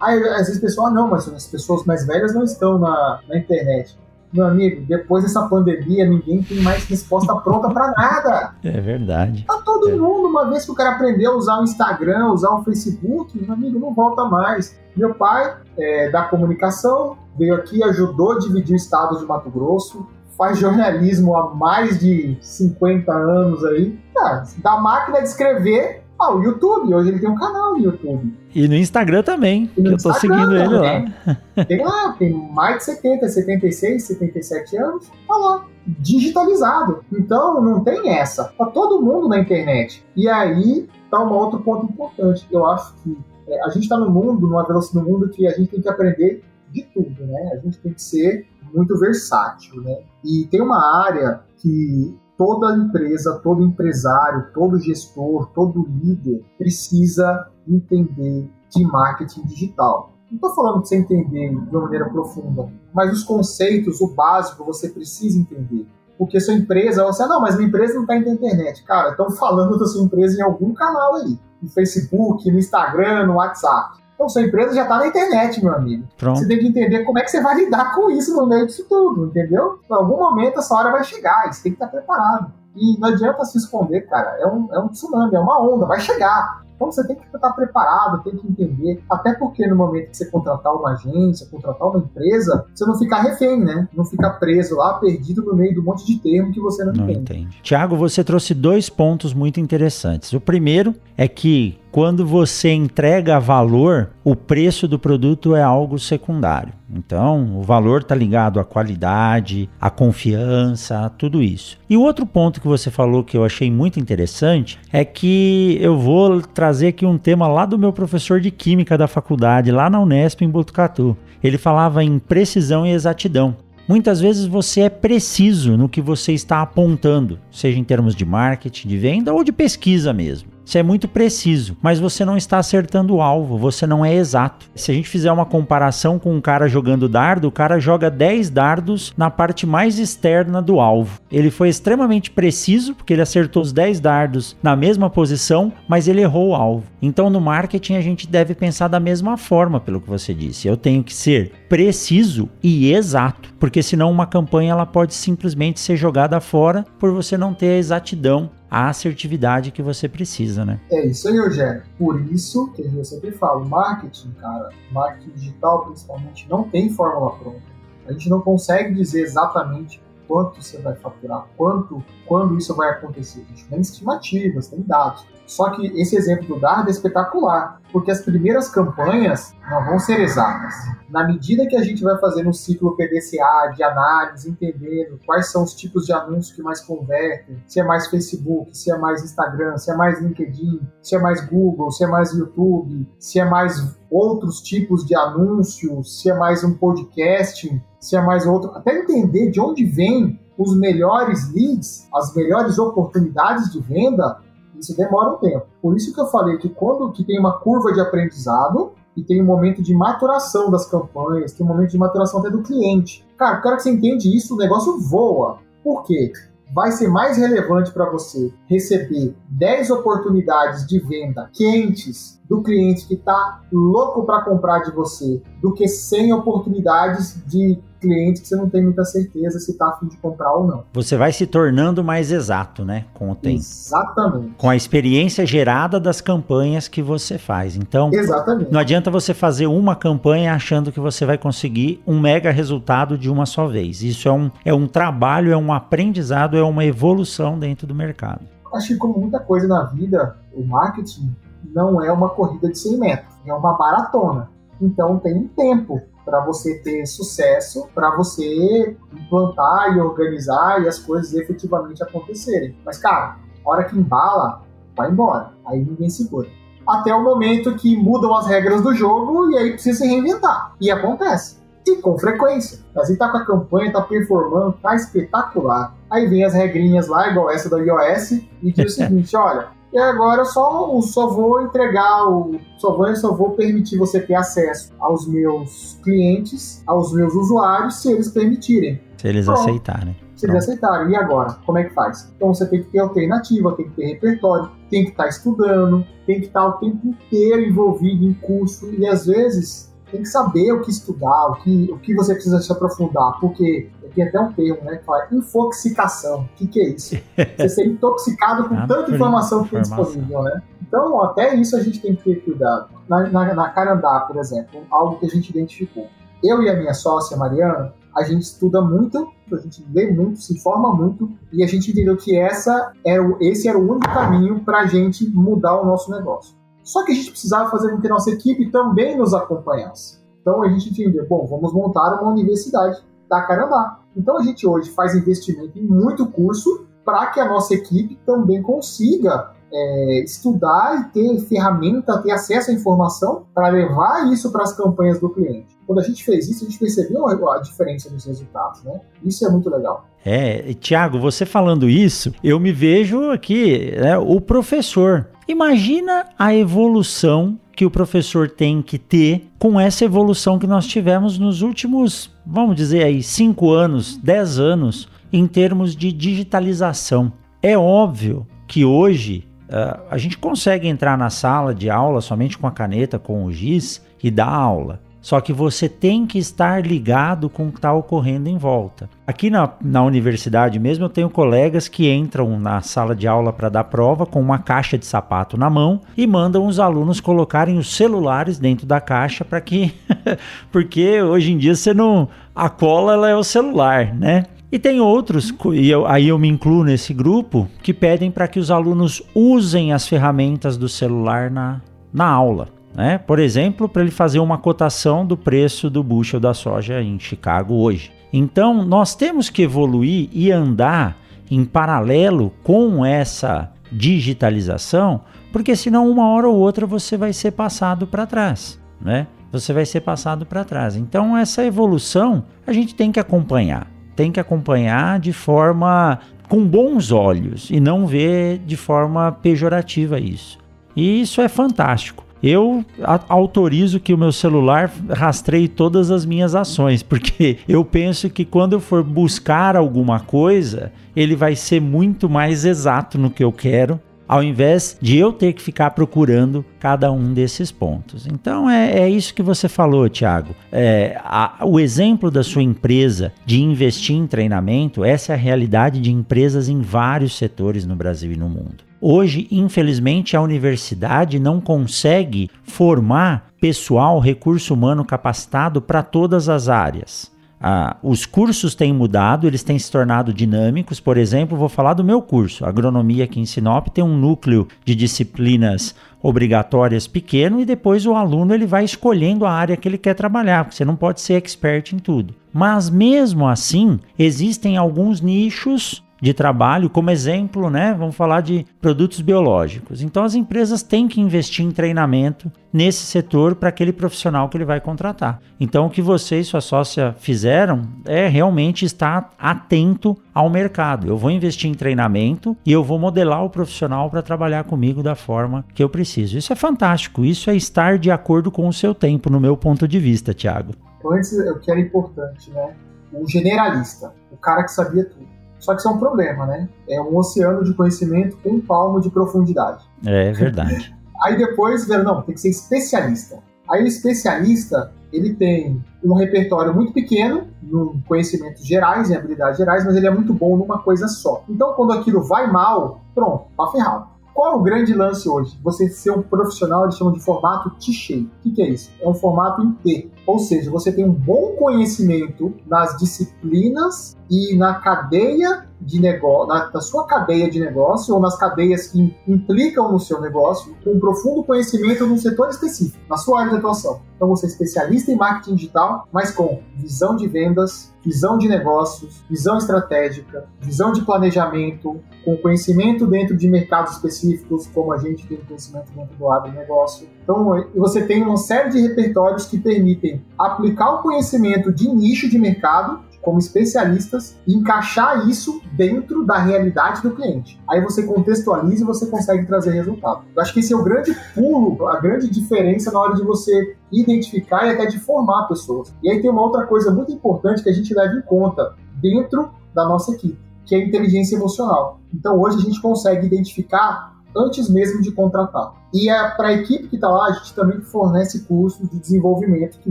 Aí, às vezes, o pessoal, ah, não, mas as pessoas mais velhas não estão na, na internet. Meu amigo, depois dessa pandemia, ninguém tem mais resposta pronta para nada. É verdade. Tá todo mundo, uma vez que o cara aprendeu a usar o Instagram, usar o Facebook, meu amigo, não volta mais. Meu pai, é, da comunicação, veio aqui, ajudou a dividir o estado de Mato Grosso, faz jornalismo há mais de 50 anos aí. Cara, da máquina de escrever ao YouTube. Hoje ele tem um canal no YouTube. E no Instagram também, E que no eu tô Instagram seguindo ele lá. Tem lá, tem mais de 70, 76, 77 anos, tá lá, digitalizado. Então não tem essa. Tá todo mundo na internet. E aí tá um outro ponto importante. Eu acho que é, a gente tá no mundo, numa velocidade no mundo que a gente tem que aprender de tudo, né? A gente tem que ser muito versátil, né? E tem uma área que toda empresa, todo empresário, todo gestor, todo líder precisa entender de marketing digital. Não estou falando de você entender de uma maneira profunda, mas os conceitos, o básico, você precisa entender. Porque sua empresa, você, não, mas minha empresa não está na internet. Cara, estão falando da sua empresa em algum canal aí. No Facebook, no Instagram, no WhatsApp. Então, sua empresa já está na internet, meu amigo. Pronto. Você tem que entender como é que você vai lidar com isso no meio disso tudo, entendeu? Em algum momento essa hora vai chegar, e você tem que estar preparado. E não adianta se esconder, cara. É um, é um tsunami, é uma onda, vai chegar. Então você tem que estar preparado, tem que entender. Até porque no momento que você contratar uma agência, contratar uma empresa, você não ficar refém, né? Não ficar preso lá, perdido no meio de um monte de termo que você não, Não entende. entende. Tiago, você trouxe dois pontos muito interessantes. O primeiro é que quando você entrega valor, o preço do produto é algo secundário. Então, o valor está ligado à qualidade, à confiança, a tudo isso. E o outro ponto que você falou que eu achei muito interessante é que eu vou trazer aqui um tema lá do meu professor de química da faculdade, lá na Unesp em Botucatu. Ele falava em precisão e exatidão. Muitas vezes você é preciso no que você está apontando, seja em termos de marketing, de venda ou de pesquisa mesmo. Você é muito preciso, mas você não está acertando o alvo, você não é exato. Se a gente fizer uma comparação com um cara jogando dardo, o cara joga 10 dardos na parte mais externa do alvo. Ele foi extremamente preciso, porque ele acertou os 10 dardos na mesma posição, mas ele errou o alvo. Então no marketing a gente deve pensar da mesma forma, pelo que você disse. Eu tenho que ser preciso e exato, porque senão uma campanha ela pode simplesmente ser jogada fora por você não ter a exatidão a assertividade que você precisa, né? É isso aí, Eugênio. Por isso que eu sempre falo, marketing, cara, marketing digital principalmente, não tem fórmula pronta. A gente não consegue dizer exatamente quanto você vai faturar, quanto, quando isso vai acontecer. A gente tem estimativas, tem dados. Só que esse exemplo do dardo é espetacular, porque as primeiras campanhas não vão ser exatas. Na medida que a gente vai fazendo um ciclo PDCA de análise, entendendo quais são os tipos de anúncios que mais convertem, se é mais Facebook, se é mais Instagram, se é mais LinkedIn, se é mais Google, se é mais YouTube, se é mais outros tipos de anúncios, se é mais um podcasting, se é mais outro, até entender de onde vem os melhores leads, as melhores oportunidades de venda, isso demora um tempo. Por isso que eu falei que quando que tem uma curva de aprendizado e tem um momento de maturação das campanhas, tem um momento de maturação até do cliente. Cara, o cara que você entende isso, o negócio voa. Por quê? Vai ser mais relevante para você receber 10 oportunidades de venda quentes do cliente que está louco para comprar de você, do que 100 oportunidades de cliente que você não tem muita certeza se está afim de comprar ou não. Você vai se tornando mais exato, né? Com o tempo. Exatamente. Com a experiência gerada das campanhas que você faz. Então, Exatamente. não adianta você fazer uma campanha achando que você vai conseguir um mega resultado de uma só vez. Isso é um, é um trabalho, é um aprendizado, é uma evolução dentro do mercado. Acho que como muita coisa na vida, o marketing não é uma corrida de 100 metros, é uma maratona. Então tem um tempo para você ter sucesso, para você implantar e organizar e as coisas efetivamente acontecerem. Mas, cara, a hora que embala, vai embora. Aí ninguém segura. Até o momento que mudam as regras do jogo e aí precisa se reinventar. E acontece. E com frequência. Às vezes tá com a campanha, tá performando, tá espetacular. Aí vem as regrinhas lá, igual essa da iOS, e diz o seguinte: olha, e agora eu só, só vou entregar, o, só, vou, só vou permitir você ter acesso aos meus clientes, aos meus usuários, se eles permitirem. Se eles Pronto. aceitarem. Se eles aceitarem. E agora? Como é que faz? Então você tem que ter alternativa, tem que ter repertório, tem que estar tá estudando, tem que estar tá o tempo inteiro envolvido em curso e às vezes tem que saber o que estudar, o que, o que você precisa se aprofundar, porque tem até um termo, né? Que fala infoxicação. O que, que é isso? Você ser intoxicado com ah, tanta informação que tem disponível, né? Então, até isso a gente tem que ter cuidado. Na, na, na Carandá, por exemplo, algo que a gente identificou. Eu e a minha sócia, Mariana, a gente estuda muito, a gente lê muito, se informa muito, e a gente entendeu que essa era o, esse era o único caminho para a gente mudar o nosso negócio. Só que a gente precisava fazer com que nossa equipe também nos acompanhasse. Então a gente entendeu, bom, vamos montar uma universidade da Carandá. Então a gente hoje faz investimento em muito curso para que a nossa equipe também consiga é, estudar e ter ferramenta, ter acesso à informação para levar isso para as campanhas do cliente. Quando a gente fez isso, a gente percebeu a diferença nos resultados, né? Isso é muito legal. É, Tiago, você falando isso, eu me vejo aqui, né, o professor. Imagina a evolução que o professor tem que ter com essa evolução que nós tivemos nos últimos, vamos dizer aí, 5 anos, 10 anos, em termos de digitalização. É óbvio que hoje uh, a gente consegue entrar na sala de aula somente com a caneta, com o giz e dar aula. Só que você tem que estar ligado com o que está ocorrendo em volta. Aqui na, na universidade mesmo, eu tenho colegas que entram na sala de aula para dar prova com uma caixa de sapato na mão e mandam os alunos colocarem os celulares dentro da caixa para que. Porque hoje em dia você não. A cola ela é o celular, né? E tem outros, e eu, aí eu me incluo nesse grupo, que pedem para que os alunos usem as ferramentas do celular na, na aula. Né? Por exemplo, para ele fazer uma cotação do preço do bushel da soja em Chicago hoje. Então, nós temos que evoluir e andar em paralelo com essa digitalização, porque senão uma hora ou outra você vai ser passado para trás, né? Você vai ser passado para trás. Então, essa evolução a gente tem que acompanhar. Tem que acompanhar de forma com bons olhos e não ver de forma pejorativa isso. E isso é fantástico eu autorizo que o meu celular rastreie todas as minhas ações, porque eu penso que quando eu for buscar alguma coisa, ele vai ser muito mais exato no que eu quero ao invés de eu ter que ficar procurando cada um desses pontos. Então é, é isso que você falou, Tiago. É, o exemplo da sua empresa de investir em treinamento, essa é a realidade de empresas em vários setores no Brasil e no mundo. Hoje, infelizmente, a universidade não consegue formar pessoal, recurso humano capacitado para todas as áreas. Ah, os cursos têm mudado, eles têm se tornado dinâmicos. Por exemplo, vou falar do meu curso. Agronomia aqui em Sinop tem um núcleo de disciplinas obrigatórias pequeno e depois o aluno ele vai escolhendo a área que ele quer trabalhar, porque você não pode ser expert em tudo. Mas mesmo assim, existem alguns nichos de trabalho, como exemplo, né? Vamos falar de produtos biológicos. Então as empresas têm que investir em treinamento nesse setor para aquele profissional que ele vai contratar. Então o que você e sua sócia fizeram é realmente estar atento ao mercado. Eu vou investir em treinamento e eu vou modelar o profissional para trabalhar comigo da forma que eu preciso. Isso é fantástico. Isso é estar de acordo com o seu tempo, no meu ponto de vista, Tiago. Antes, o que era importante, né? O generalista, o cara que sabia tudo. Só que isso é um problema, né? É um oceano de conhecimento com um palmo de profundidade. É verdade. Aí depois, não, tem que ser especialista. Aí o especialista, ele tem um repertório muito pequeno, em conhecimentos gerais, em habilidades gerais, mas ele é muito bom numa coisa só. Então, quando aquilo vai mal, pronto, tá ferrado. Qual é o grande lance hoje? Você ser um profissional, eles chamam de formato T-shape. O que, que é isso? É um formato em T. Ou seja, você tem um bom conhecimento nas disciplinas e na cadeia de negócio, na, na, sua cadeia de negócio ou nas cadeias que implicam no seu negócio, um profundo conhecimento num setor específico, na sua área de atuação. Então você é especialista em marketing digital, mas com visão de vendas, visão de negócios, visão estratégica, visão de planejamento, com conhecimento dentro de mercados específicos, como a gente tem conhecimento dentro do agronegócio. Então você tem uma série de repertórios que permitem aplicar o conhecimento de nicho de mercado como especialistas e encaixar isso dentro da realidade do cliente. Aí você contextualiza e você consegue trazer resultado. Eu acho que esse é o grande pulo, a grande diferença na hora de você identificar e até de formar pessoas. E aí tem uma outra coisa muito importante que a gente leva em conta dentro da nossa equipe, que é a inteligência emocional. Então hoje a gente consegue identificar antes mesmo de contratar. E é para a equipe que está lá, a gente também fornece cursos de desenvolvimento que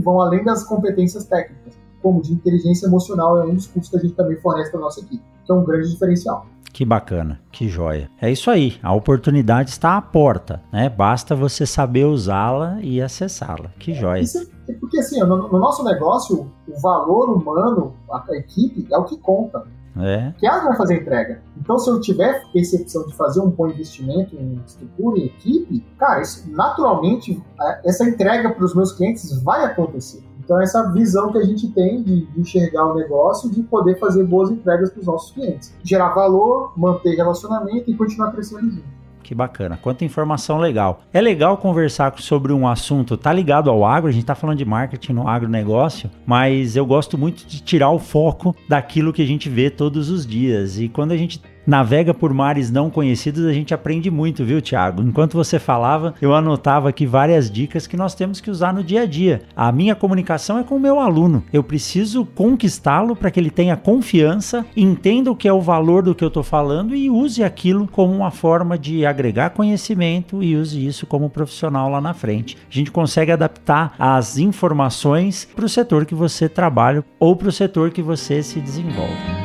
vão além das competências técnicas, como de inteligência emocional, é um dos cursos que a gente também fornece para nossa equipe, que é um grande diferencial. Que bacana, que joia. É isso aí, a oportunidade está à porta, né? Basta você saber usá-la e acessá-la. Que joia. Isso é porque assim, no, no nosso negócio, o valor humano, a, a equipe, é o que conta. É. Que ela vai fazer entrega. Então, se eu tiver percepção de fazer um bom investimento em estrutura e equipe, cara, isso, naturalmente, essa entrega para os meus clientes vai acontecer. Então, essa visão que a gente tem de, de enxergar o negócio, de poder fazer boas entregas para os nossos clientes. Gerar valor, manter relacionamento e continuar crescendo junto. Que bacana, quanta informação legal. É legal conversar sobre um assunto, tá ligado ao agro, a gente tá falando de marketing no agronegócio, mas eu gosto muito de tirar o foco daquilo que a gente vê todos os dias. E quando a gente navega por mares não conhecidos, a gente aprende muito, viu, Thiago? Enquanto você falava, eu anotava aqui várias dicas que nós temos que usar no dia a dia. A minha comunicação é com o meu aluno. Eu preciso conquistá-lo para que ele tenha confiança, entenda o que é o valor do que eu estou falando e use aquilo como uma forma de agregar conhecimento e use isso como profissional lá na frente. A gente consegue adaptar as informações para o setor que você trabalha ou para o setor que você se desenvolve.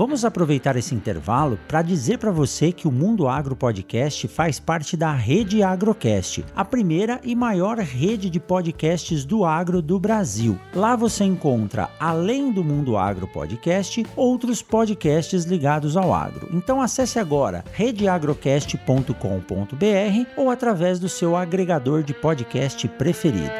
Vamos aproveitar esse intervalo para dizer para você que o Mundo Agro Podcast faz parte da Rede Agrocast, a primeira e maior rede de podcasts do agro do Brasil. Lá você encontra, além do Mundo Agro Podcast, outros podcasts ligados ao agro. Então acesse agora redeagrocast.com.br ou através do seu agregador de podcast preferido.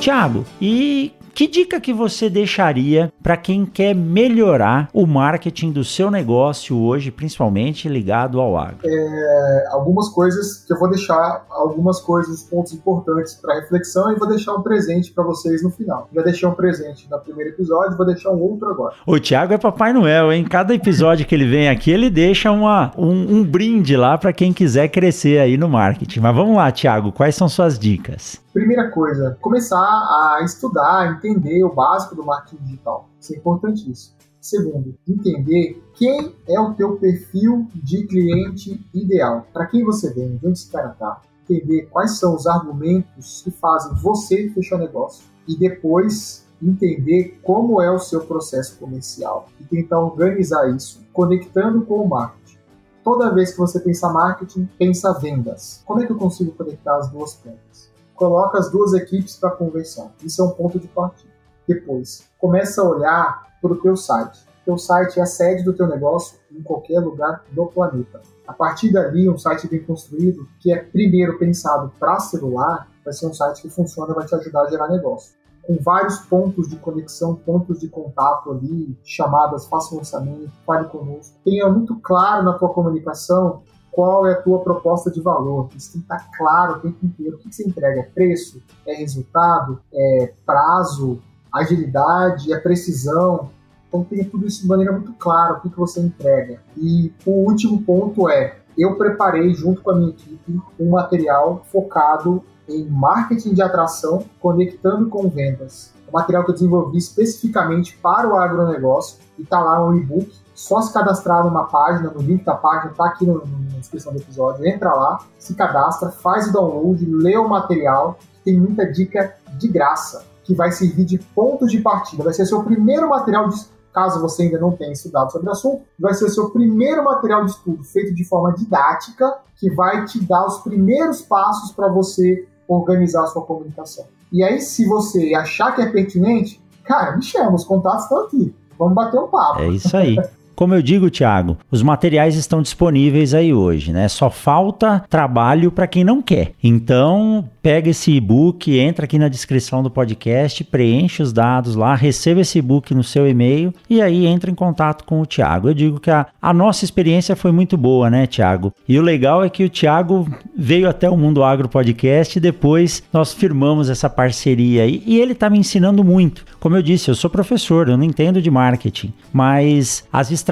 Tiago, e que dica que você deixaria para quem quer melhorar o marketing do seu negócio hoje, principalmente ligado ao agro? É, algumas coisas que eu vou deixar, algumas coisas, pontos importantes para reflexão e vou deixar um presente para vocês no final. Já deixei um presente no primeiro episódio, vou deixar um outro agora. O Thiago é Papai Noel, hein? Cada episódio que ele vem aqui, ele deixa uma, um, um brinde lá para quem quiser crescer aí no marketing. Mas vamos lá, Thiago, quais são suas dicas? Primeira coisa, começar a estudar, entender o básico do marketing digital. Isso é importantíssimo. Segundo, entender quem é o teu perfil de cliente ideal. Para quem você vende, onde esse cara está. Entender quais são os argumentos que fazem você fechar negócio. E depois entender como é o seu processo comercial e tentar organizar isso, conectando com o marketing. Toda vez que você pensa marketing, pensa vendas. Como é que eu consigo conectar as duas pontas? Coloca as duas equipes para conversar. Isso é um ponto de partida. Depois, começa a olhar para o teu site. Teu site é a sede do teu negócio em qualquer lugar do planeta. A partir dali, um site bem construído, que é primeiro pensado para celular, vai ser um site que funciona, vai te ajudar a gerar negócio. Com vários pontos de conexão, pontos de contato ali, chamadas, faça um orçamento, fale conosco. Tenha muito claro na tua comunicação qual é a tua proposta de valor. Isso tem que estar claro o tempo inteiro. O que você entrega? É preço? É resultado? É prazo? Agilidade? É precisão? Então tenha tudo isso de maneira muito clara, o que, que você entrega. E o último ponto é, eu preparei junto com a minha equipe um material focado em marketing de atração, conectando com vendas. Um material que eu desenvolvi especificamente para o agronegócio e está lá no e-book só se cadastrar numa página, no link da página, tá aqui no, na descrição do episódio, entra lá, se cadastra, faz o download, lê o material, tem muita dica de graça, que vai servir de ponto de partida. Vai ser seu primeiro material de caso você ainda não tenha estudado sobre o assunto, vai ser seu primeiro material de estudo feito de forma didática, que vai te dar os primeiros passos para você organizar a sua comunicação. E aí, se você achar que é pertinente, cara, me chama, os contatos estão aqui. Vamos bater um papo. É isso aí. como eu digo, Thiago, os materiais estão disponíveis aí hoje, né? Só falta trabalho para quem não quer. Então, pega esse e-book, entra aqui na descrição do podcast, preenche os dados lá, receba esse e-book no seu e-mail e aí entra em contato com o Thiago. Eu digo que a, a nossa experiência foi muito boa, né, Thiago? E o legal é que o Thiago veio até o Mundo Agro Podcast e depois nós firmamos essa parceria aí e ele está me ensinando muito. Como eu disse, eu sou professor, eu não entendo de marketing, mas as estratégias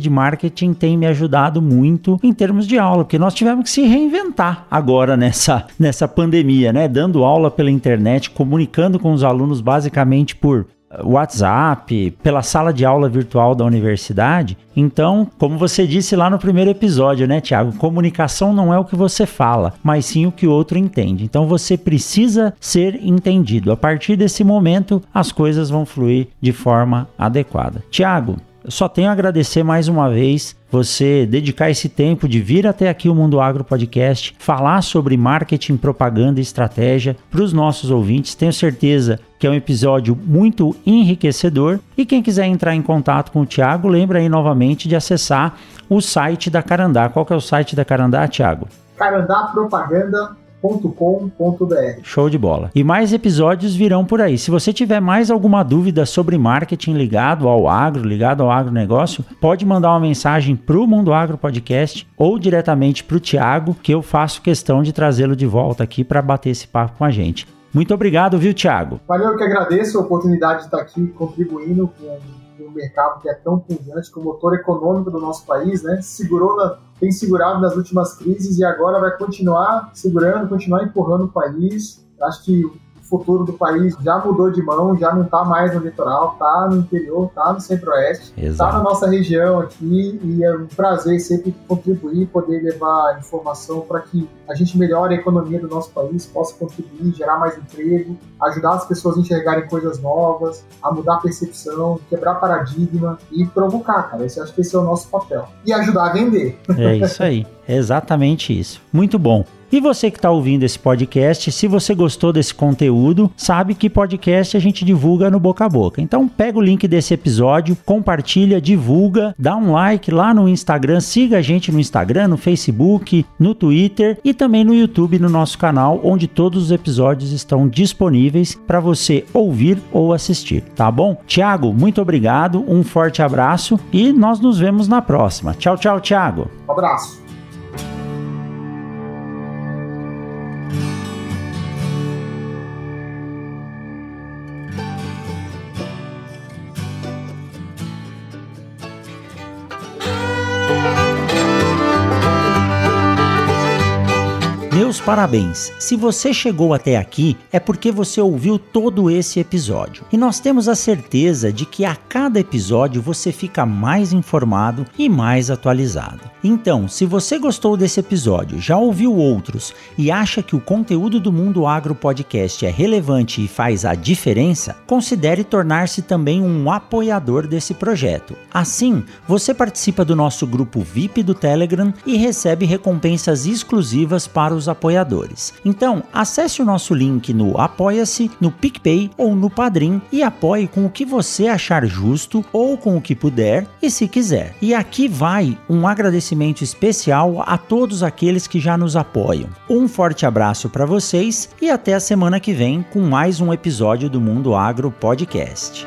de marketing têm me ajudado muito em termos de aula, porque nós tivemos que se reinventar agora nessa, nessa pandemia, né? Dando aula pela internet, comunicando com os alunos basicamente por WhatsApp, pela sala de aula virtual da universidade. Então, como você disse lá no primeiro episódio, né, Tiago? Comunicação não é o que você fala, mas sim o que o outro entende. Então, você precisa ser entendido. A partir desse momento, as coisas vão fluir de forma adequada. Tiago, só tenho a agradecer mais uma vez você dedicar esse tempo de vir até aqui o Mundo Agro Podcast, falar sobre marketing, propaganda e estratégia para os nossos ouvintes. Tenho certeza que é um episódio muito enriquecedor. E quem quiser entrar em contato com o Tiago, lembra aí novamente de acessar o site da Carandá. Qual que é o site da Carandá, Tiago? Carandá Propaganda com.br Show de bola. E mais episódios virão por aí. Se você tiver mais alguma dúvida sobre marketing ligado ao agro, ligado ao agronegócio, pode mandar uma mensagem para o Mundo Agro Podcast ou diretamente para o Tiago, que eu faço questão de trazê-lo de volta aqui para bater esse papo com a gente. Muito obrigado, viu, Tiago? Valeu, eu que agradeço a oportunidade de estar aqui contribuindo com mercado que é tão pujante, com o motor econômico do nosso país, né? Segurou na, tem segurado nas últimas crises e agora vai continuar segurando, continuar empurrando o país. Acho que futuro do país já mudou de mão, já não está mais no litoral, está no interior, está no centro-oeste, está na nossa região aqui e é um prazer sempre contribuir, poder levar informação para que a gente melhore a economia do nosso país, possa contribuir, gerar mais emprego, ajudar as pessoas a enxergarem coisas novas, a mudar a percepção, quebrar paradigma e provocar, cara. Eu acho que esse é o nosso papel. E ajudar a vender. É isso aí. É exatamente isso. Muito bom. E você que está ouvindo esse podcast, se você gostou desse conteúdo, sabe que podcast a gente divulga no boca a boca. Então pega o link desse episódio, compartilha, divulga, dá um like lá no Instagram, siga a gente no Instagram, no Facebook, no Twitter e também no YouTube no nosso canal, onde todos os episódios estão disponíveis para você ouvir ou assistir, tá bom? Tiago, muito obrigado, um forte abraço e nós nos vemos na próxima. Tchau, tchau, Tiago. Um abraço. Meus parabéns! Se você chegou até aqui, é porque você ouviu todo esse episódio. E nós temos a certeza de que a cada episódio você fica mais informado e mais atualizado. Então, se você gostou desse episódio, já ouviu outros e acha que o conteúdo do Mundo Agro Podcast é relevante e faz a diferença, considere tornar-se também um apoiador desse projeto. Assim, você participa do nosso grupo VIP do Telegram e recebe recompensas exclusivas para os apoiadores. Então, acesse o nosso link no Apoia-se, no PicPay ou no Padrim e apoie com o que você achar justo ou com o que puder e se quiser. E aqui vai um agradecimento especial a todos aqueles que já nos apoiam. Um forte abraço para vocês e até a semana que vem com mais um episódio do Mundo Agro Podcast.